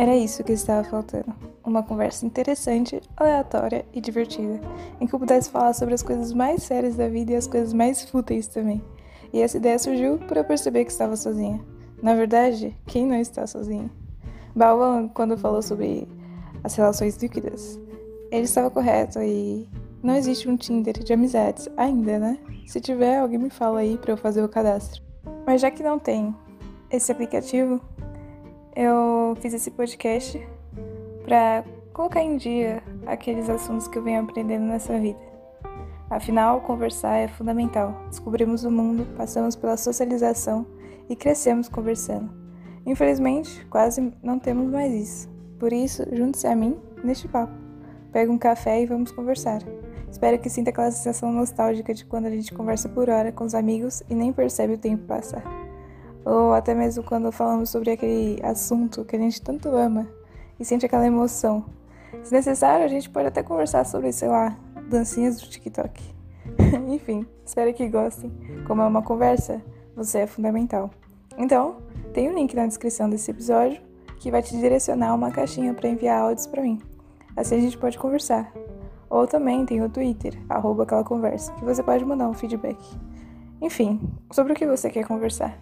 Era isso que estava faltando. Uma conversa interessante, aleatória e divertida, em que eu pudesse falar sobre as coisas mais sérias da vida e as coisas mais fúteis também. E essa ideia surgiu por eu perceber que estava sozinha. Na verdade, quem não está sozinho? Bauman, quando falou sobre as relações líquidas, ele estava correto e não existe um Tinder de amizades ainda, né? Se tiver, alguém me fala aí para eu fazer o cadastro. Mas já que não tem esse aplicativo, eu fiz esse podcast para colocar em dia aqueles assuntos que eu venho aprendendo nessa vida. Afinal, conversar é fundamental. Descobrimos o mundo, passamos pela socialização e crescemos conversando. Infelizmente, quase não temos mais isso. Por isso, junte-se a mim neste papo. Pega um café e vamos conversar. Espero que sinta aquela sensação nostálgica de quando a gente conversa por hora com os amigos e nem percebe o tempo passar ou até mesmo quando falamos sobre aquele assunto que a gente tanto ama e sente aquela emoção. Se necessário, a gente pode até conversar sobre, sei lá, dancinhas do TikTok. Enfim, espero que gostem. Como é uma conversa, você é fundamental. Então, tem o um link na descrição desse episódio que vai te direcionar uma caixinha para enviar áudios para mim. Assim a gente pode conversar. Ou também tem o Twitter, arroba aquela conversa, que você pode mandar um feedback. Enfim, sobre o que você quer conversar.